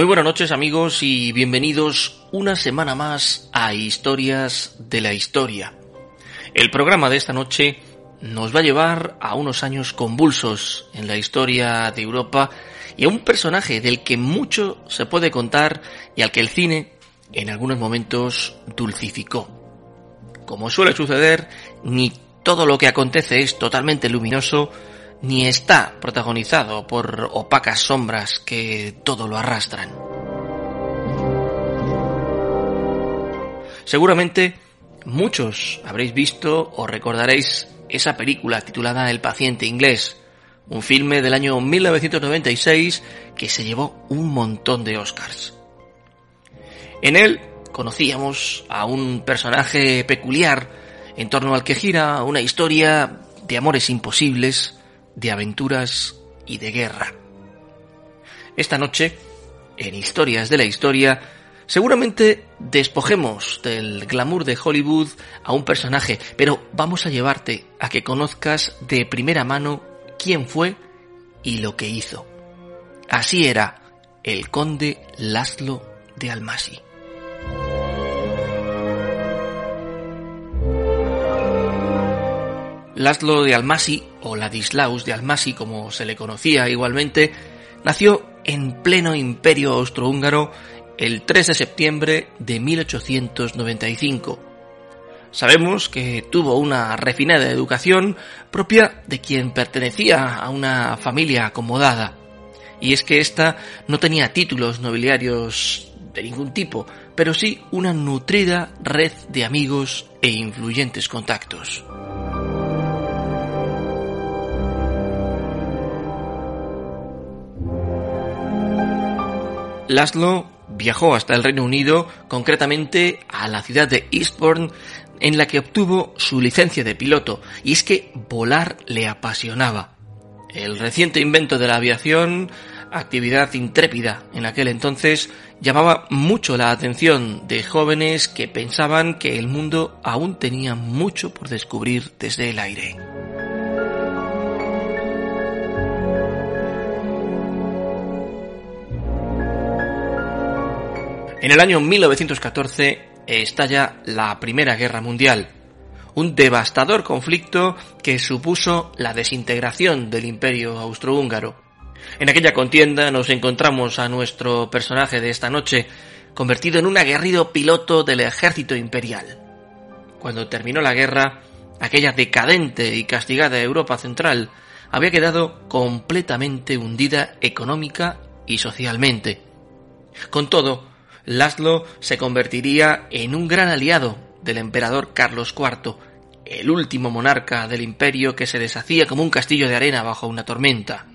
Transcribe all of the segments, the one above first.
Muy buenas noches amigos y bienvenidos una semana más a Historias de la Historia. El programa de esta noche nos va a llevar a unos años convulsos en la historia de Europa y a un personaje del que mucho se puede contar y al que el cine en algunos momentos dulcificó. Como suele suceder, ni todo lo que acontece es totalmente luminoso, ni está protagonizado por opacas sombras que todo lo arrastran. Seguramente muchos habréis visto o recordaréis esa película titulada El paciente inglés, un filme del año 1996 que se llevó un montón de Oscars. En él conocíamos a un personaje peculiar en torno al que gira una historia de amores imposibles, de aventuras y de guerra. Esta noche, en Historias de la Historia, seguramente despojemos del glamour de Hollywood a un personaje, pero vamos a llevarte a que conozcas de primera mano quién fue y lo que hizo. Así era el conde Laszlo de Almasi. Laszlo de Almasi, o Ladislaus de Almasi como se le conocía igualmente, nació en pleno imperio austrohúngaro el 3 de septiembre de 1895. Sabemos que tuvo una refinada educación propia de quien pertenecía a una familia acomodada, y es que ésta no tenía títulos nobiliarios de ningún tipo, pero sí una nutrida red de amigos e influyentes contactos. Laszlo viajó hasta el Reino Unido, concretamente a la ciudad de Eastbourne, en la que obtuvo su licencia de piloto, y es que volar le apasionaba. El reciente invento de la aviación, actividad intrépida en aquel entonces, llamaba mucho la atención de jóvenes que pensaban que el mundo aún tenía mucho por descubrir desde el aire. En el año 1914 estalla la Primera Guerra Mundial, un devastador conflicto que supuso la desintegración del imperio austrohúngaro. En aquella contienda nos encontramos a nuestro personaje de esta noche, convertido en un aguerrido piloto del ejército imperial. Cuando terminó la guerra, aquella decadente y castigada Europa central había quedado completamente hundida económica y socialmente. Con todo, Laszlo se convertiría en un gran aliado del emperador Carlos IV, el último monarca del imperio que se deshacía como un castillo de arena bajo una tormenta.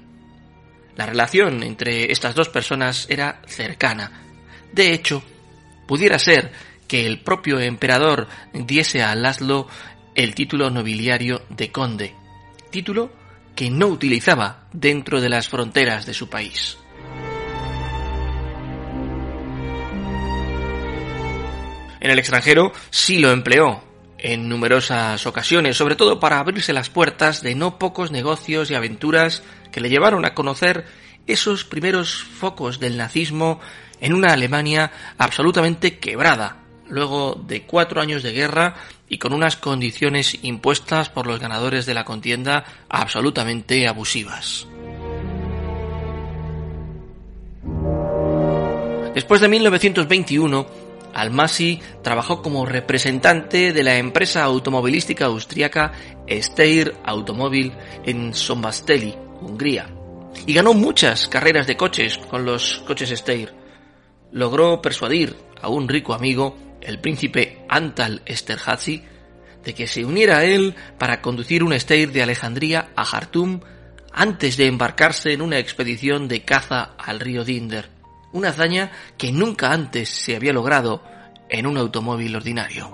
La relación entre estas dos personas era cercana. De hecho, pudiera ser que el propio emperador diese a Laszlo el título nobiliario de conde, título que no utilizaba dentro de las fronteras de su país. En el extranjero sí lo empleó en numerosas ocasiones, sobre todo para abrirse las puertas de no pocos negocios y aventuras que le llevaron a conocer esos primeros focos del nazismo en una Alemania absolutamente quebrada, luego de cuatro años de guerra y con unas condiciones impuestas por los ganadores de la contienda absolutamente abusivas. Después de 1921, Almasi trabajó como representante de la empresa automovilística austríaca Steyr Automobil en Sombasteli, Hungría, y ganó muchas carreras de coches con los coches Steyr. Logró persuadir a un rico amigo, el príncipe Antal Esterhazy, de que se uniera a él para conducir un Steyr de Alejandría a Jartum antes de embarcarse en una expedición de caza al río Dinder una hazaña que nunca antes se había logrado en un automóvil ordinario.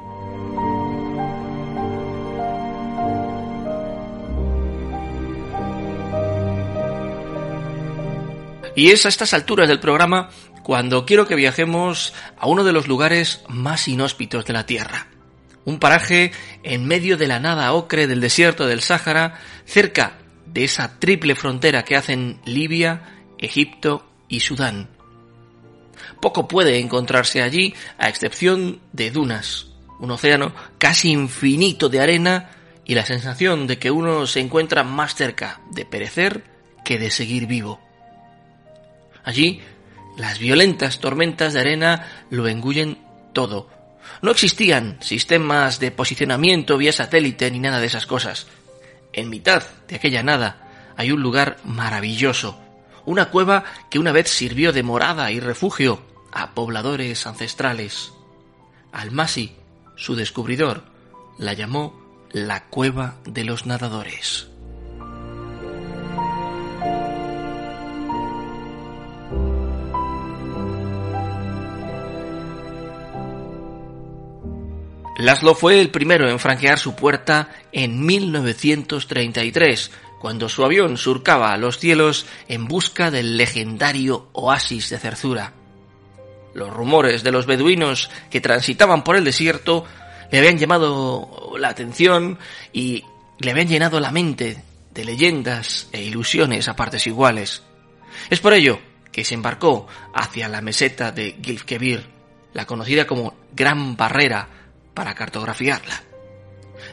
Y es a estas alturas del programa cuando quiero que viajemos a uno de los lugares más inhóspitos de la Tierra. Un paraje en medio de la nada ocre del desierto del Sáhara, cerca de esa triple frontera que hacen Libia, Egipto y Sudán. Poco puede encontrarse allí a excepción de dunas, un océano casi infinito de arena y la sensación de que uno se encuentra más cerca de perecer que de seguir vivo. Allí, las violentas tormentas de arena lo engullen todo. No existían sistemas de posicionamiento vía satélite ni nada de esas cosas. En mitad de aquella nada hay un lugar maravilloso, una cueva que una vez sirvió de morada y refugio a pobladores ancestrales. Almasi, su descubridor, la llamó la cueva de los nadadores. Laszlo fue el primero en franquear su puerta en 1933, cuando su avión surcaba los cielos en busca del legendario oasis de Cerzura. Los rumores de los beduinos que transitaban por el desierto le habían llamado la atención y le habían llenado la mente de leyendas e ilusiones a partes iguales. Es por ello que se embarcó hacia la meseta de Gilfkebir, la conocida como Gran Barrera, para cartografiarla.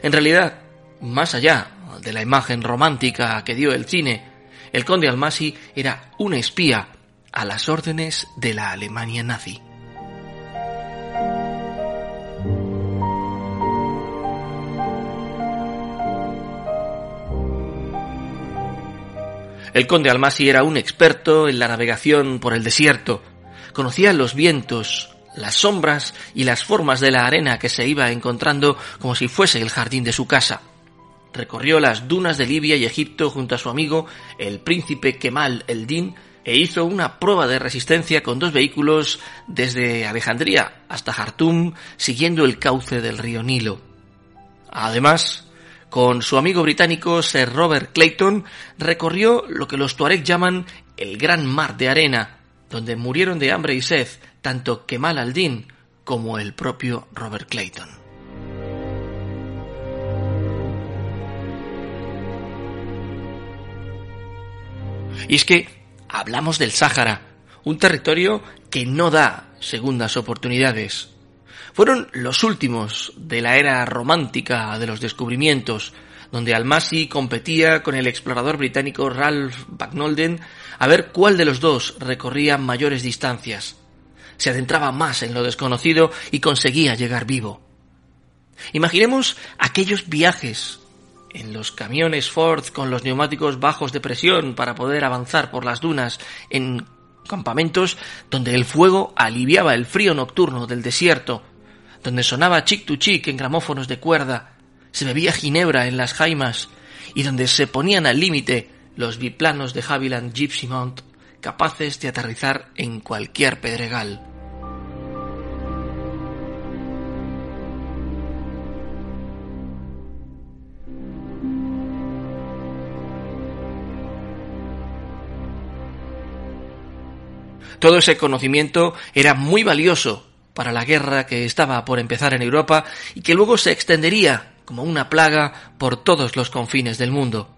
En realidad, más allá de la imagen romántica que dio el cine, el conde Almasi era un espía a las órdenes de la Alemania nazi. El conde Almasi era un experto en la navegación por el desierto. Conocía los vientos, las sombras y las formas de la arena que se iba encontrando como si fuese el jardín de su casa. Recorrió las dunas de Libia y Egipto junto a su amigo, el príncipe Kemal el-Din, e hizo una prueba de resistencia con dos vehículos desde Alejandría hasta Jartum, siguiendo el cauce del río Nilo. Además, con su amigo británico Sir Robert Clayton, recorrió lo que los Tuareg llaman el Gran Mar de Arena, donde murieron de hambre y sed tanto Kemal al-Din como el propio Robert Clayton. Y es que hablamos del Sáhara, un territorio que no da segundas oportunidades. Fueron los últimos de la era romántica de los descubrimientos, donde Almasi competía con el explorador británico Ralph Bagnolden a ver cuál de los dos recorría mayores distancias. Se adentraba más en lo desconocido y conseguía llegar vivo. Imaginemos aquellos viajes en los camiones Ford con los neumáticos bajos de presión para poder avanzar por las dunas, en campamentos donde el fuego aliviaba el frío nocturno del desierto, donde sonaba chic to chic en gramófonos de cuerda, se bebía ginebra en las jaimas y donde se ponían al límite los biplanos de Havilland Gypsy Mount capaces de aterrizar en cualquier pedregal. Todo ese conocimiento era muy valioso para la guerra que estaba por empezar en Europa y que luego se extendería como una plaga por todos los confines del mundo.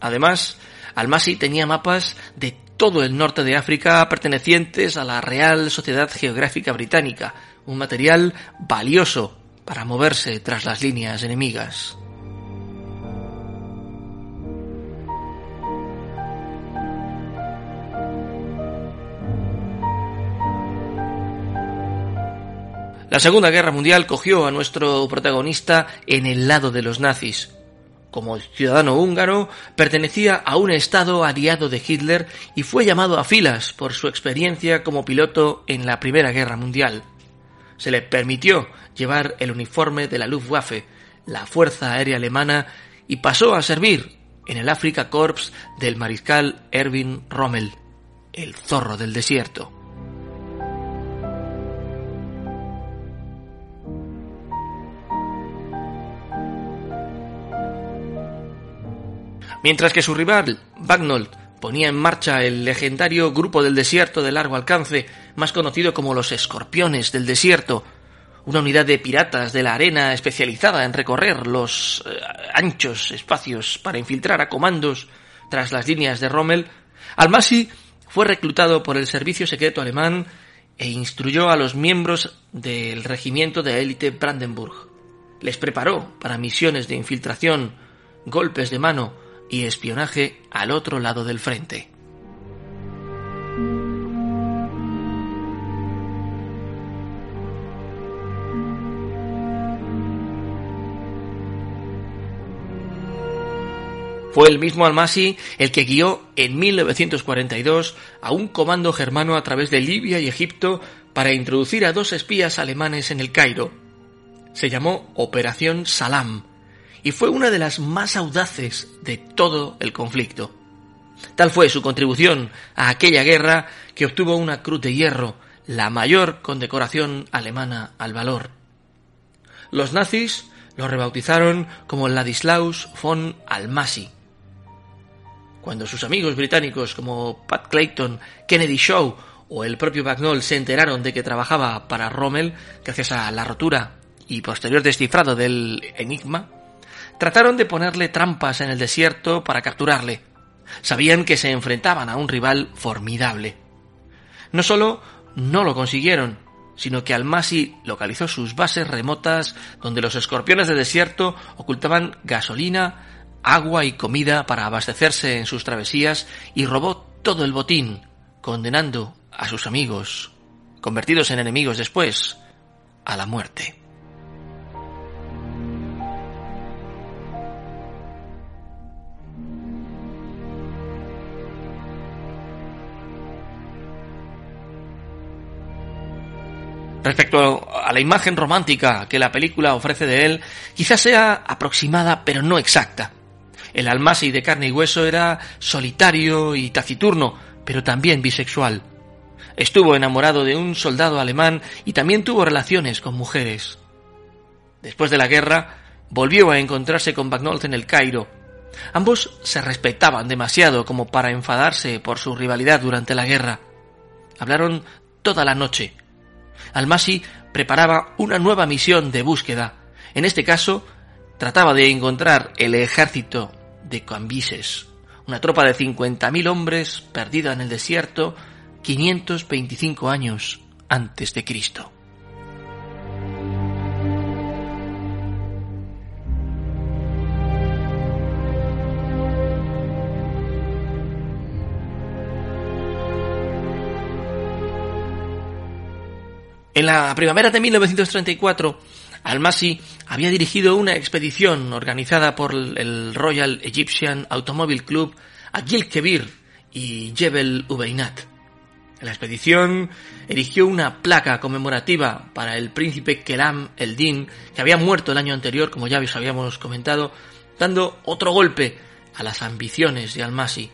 Además, Almasi tenía mapas de todo el norte de África pertenecientes a la Real Sociedad Geográfica Británica, un material valioso para moverse tras las líneas enemigas. La Segunda Guerra Mundial cogió a nuestro protagonista en el lado de los nazis. Como ciudadano húngaro, pertenecía a un estado aliado de Hitler y fue llamado a filas por su experiencia como piloto en la Primera Guerra Mundial. Se le permitió llevar el uniforme de la Luftwaffe, la Fuerza Aérea Alemana, y pasó a servir en el Afrika Corps del mariscal Erwin Rommel, el zorro del desierto. Mientras que su rival, Bagnold, ponía en marcha el legendario Grupo del Desierto de largo alcance, más conocido como los Escorpiones del Desierto, una unidad de piratas de la arena especializada en recorrer los eh, anchos espacios para infiltrar a comandos tras las líneas de Rommel, Almasi fue reclutado por el servicio secreto alemán e instruyó a los miembros del regimiento de élite Brandenburg. Les preparó para misiones de infiltración, golpes de mano y espionaje al otro lado del frente. Fue el mismo Almasi el que guió en 1942 a un comando germano a través de Libia y Egipto para introducir a dos espías alemanes en el Cairo. Se llamó Operación Salam y fue una de las más audaces de todo el conflicto. Tal fue su contribución a aquella guerra que obtuvo una Cruz de Hierro, la mayor condecoración alemana al valor. Los nazis lo rebautizaron como Ladislaus von Almasi. Cuando sus amigos británicos como Pat Clayton, Kennedy Shaw o el propio Bagnall se enteraron de que trabajaba para Rommel, gracias a la rotura y posterior descifrado del enigma, trataron de ponerle trampas en el desierto para capturarle. Sabían que se enfrentaban a un rival formidable. No solo no lo consiguieron, sino que Almasi localizó sus bases remotas donde los escorpiones del desierto ocultaban gasolina, agua y comida para abastecerse en sus travesías y robó todo el botín, condenando a sus amigos, convertidos en enemigos después, a la muerte. Respecto a la imagen romántica que la película ofrece de él, quizás sea aproximada pero no exacta. El Almasi de carne y hueso era solitario y taciturno, pero también bisexual. Estuvo enamorado de un soldado alemán y también tuvo relaciones con mujeres. Después de la guerra, volvió a encontrarse con Bagnold en el Cairo. Ambos se respetaban demasiado como para enfadarse por su rivalidad durante la guerra. Hablaron toda la noche Almasi preparaba una nueva misión de búsqueda. En este caso, trataba de encontrar el ejército de Cambises, una tropa de 50.000 hombres perdida en el desierto 525 años antes de Cristo. En la primavera de 1934, Almasi había dirigido una expedición organizada por el Royal Egyptian Automobile Club a Gilkebir y Jebel Ubeinat. La expedición erigió una placa conmemorativa para el príncipe Kelam el-Din, que había muerto el año anterior, como ya os habíamos comentado, dando otro golpe a las ambiciones de Almasi.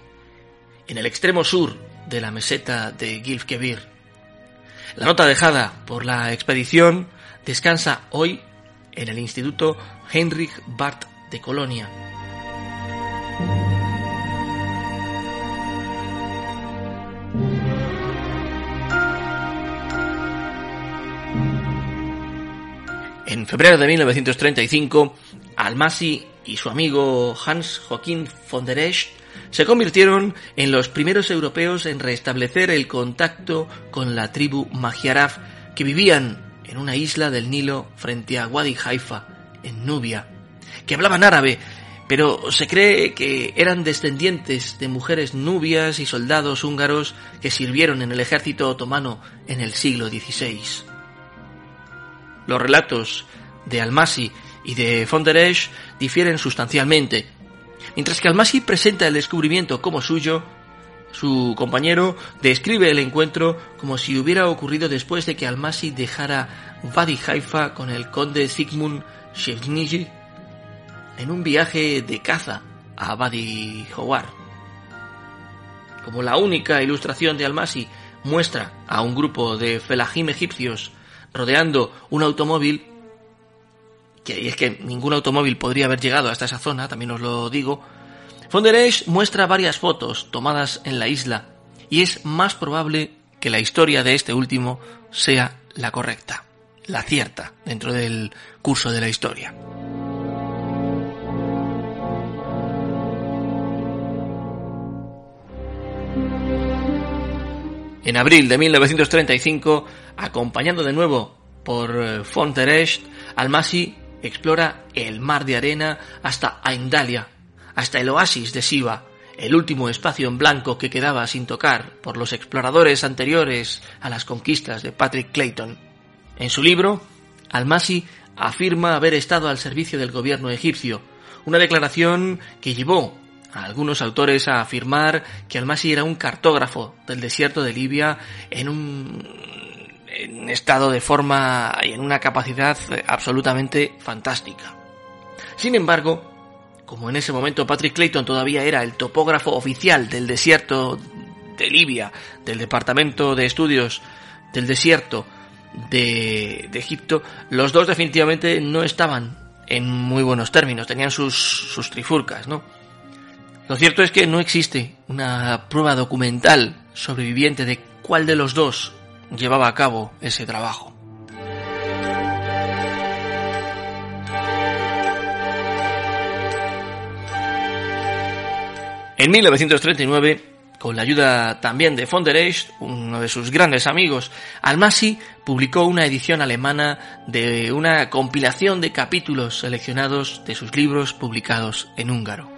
En el extremo sur de la meseta de Gilkebir, la nota dejada por la expedición descansa hoy en el Instituto Heinrich Barth de Colonia. En febrero de 1935, Almasi y su amigo Hans Joachim von der Esch se convirtieron en los primeros europeos en restablecer el contacto con la tribu Magyaraf que vivían en una isla del Nilo frente a Wadi Haifa, en Nubia, que hablaban árabe, pero se cree que eran descendientes de mujeres nubias y soldados húngaros que sirvieron en el ejército otomano en el siglo XVI. los relatos de Almasi y de Fonderesh difieren sustancialmente. Mientras que Almasi presenta el descubrimiento como suyo, su compañero describe el encuentro como si hubiera ocurrido después de que Almasi dejara Wadi Haifa con el conde Zygmunt Shevniji en un viaje de caza a Wadi Howar. Como la única ilustración de Almasi muestra a un grupo de felahim egipcios rodeando un automóvil, que es que ningún automóvil podría haber llegado hasta esa zona, también os lo digo, Fonderesh muestra varias fotos tomadas en la isla y es más probable que la historia de este último sea la correcta, la cierta dentro del curso de la historia. En abril de 1935, acompañado de nuevo por eh, Fonteresh, Almasi explora el mar de arena hasta Aindalia, hasta el oasis de Siva, el último espacio en blanco que quedaba sin tocar por los exploradores anteriores a las conquistas de Patrick Clayton. En su libro, Almasi afirma haber estado al servicio del gobierno egipcio, una declaración que llevó a algunos autores a afirmar que Almasi era un cartógrafo del desierto de Libia en un en estado de forma y en una capacidad absolutamente fantástica. Sin embargo, como en ese momento Patrick Clayton todavía era el topógrafo oficial del desierto de Libia, del Departamento de Estudios del Desierto de, Egipto, los dos definitivamente no estaban en muy buenos términos, tenían sus, sus trifurcas, ¿no? Lo cierto es que no existe una prueba documental sobreviviente de cuál de los dos llevaba a cabo ese trabajo. En 1939, con la ayuda también de von der uno de sus grandes amigos, Almasi publicó una edición alemana de una compilación de capítulos seleccionados de sus libros publicados en húngaro.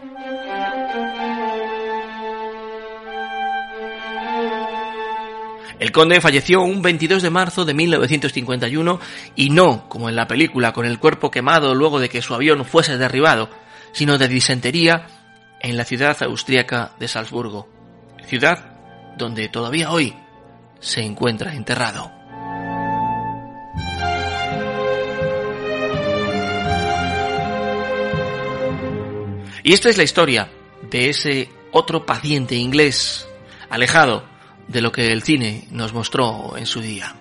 El conde falleció un 22 de marzo de 1951 y no, como en la película, con el cuerpo quemado luego de que su avión fuese derribado, sino de disentería en la ciudad austríaca de Salzburgo, ciudad donde todavía hoy se encuentra enterrado. Y esta es la historia de ese otro paciente inglés, alejado de lo que el cine nos mostró en su día.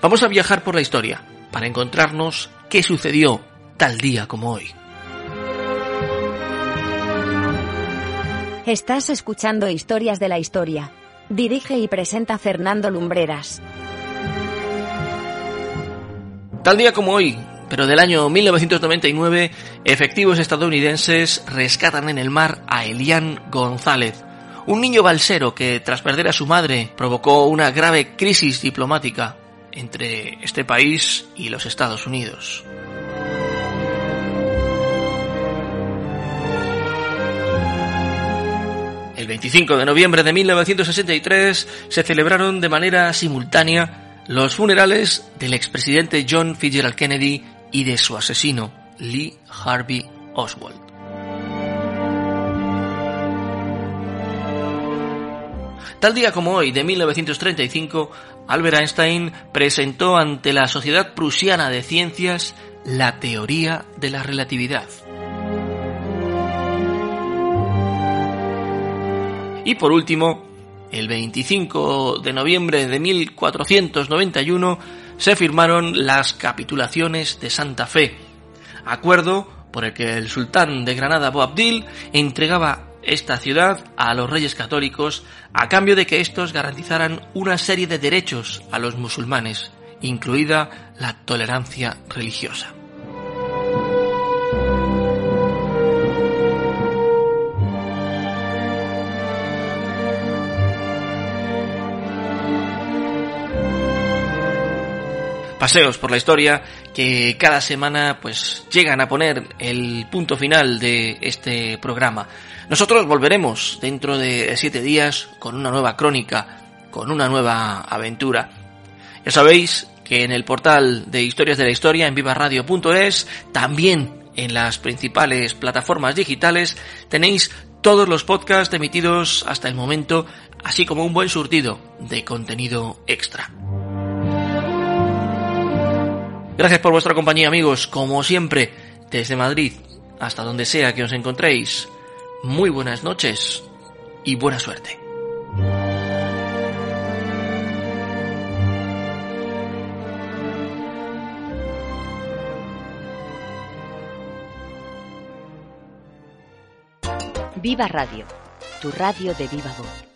Vamos a viajar por la historia, para encontrarnos qué sucedió tal día como hoy. Estás escuchando Historias de la Historia. Dirige y presenta Fernando Lumbreras. Tal día como hoy, pero del año 1999, efectivos estadounidenses rescatan en el mar a Elian González, un niño balsero que, tras perder a su madre, provocó una grave crisis diplomática entre este país y los Estados Unidos. El 25 de noviembre de 1963 se celebraron de manera simultánea los funerales del expresidente John Fitzgerald Kennedy y de su asesino, Lee Harvey Oswald. Tal día como hoy, de 1935, Albert Einstein presentó ante la Sociedad Prusiana de Ciencias la teoría de la relatividad. Y por último, el 25 de noviembre de 1491 se firmaron las capitulaciones de Santa Fe, acuerdo por el que el sultán de Granada Boabdil entregaba esta ciudad a los reyes católicos a cambio de que estos garantizaran una serie de derechos a los musulmanes, incluida la tolerancia religiosa. Paseos por la historia que cada semana pues llegan a poner el punto final de este programa. Nosotros volveremos dentro de siete días con una nueva crónica, con una nueva aventura. Ya sabéis que en el portal de Historias de la Historia en vivaradio.es, también en las principales plataformas digitales, tenéis todos los podcasts emitidos hasta el momento, así como un buen surtido de contenido extra. Gracias por vuestra compañía amigos, como siempre, desde Madrid hasta donde sea que os encontréis. Muy buenas noches y buena suerte. Viva Radio, tu radio de viva voz.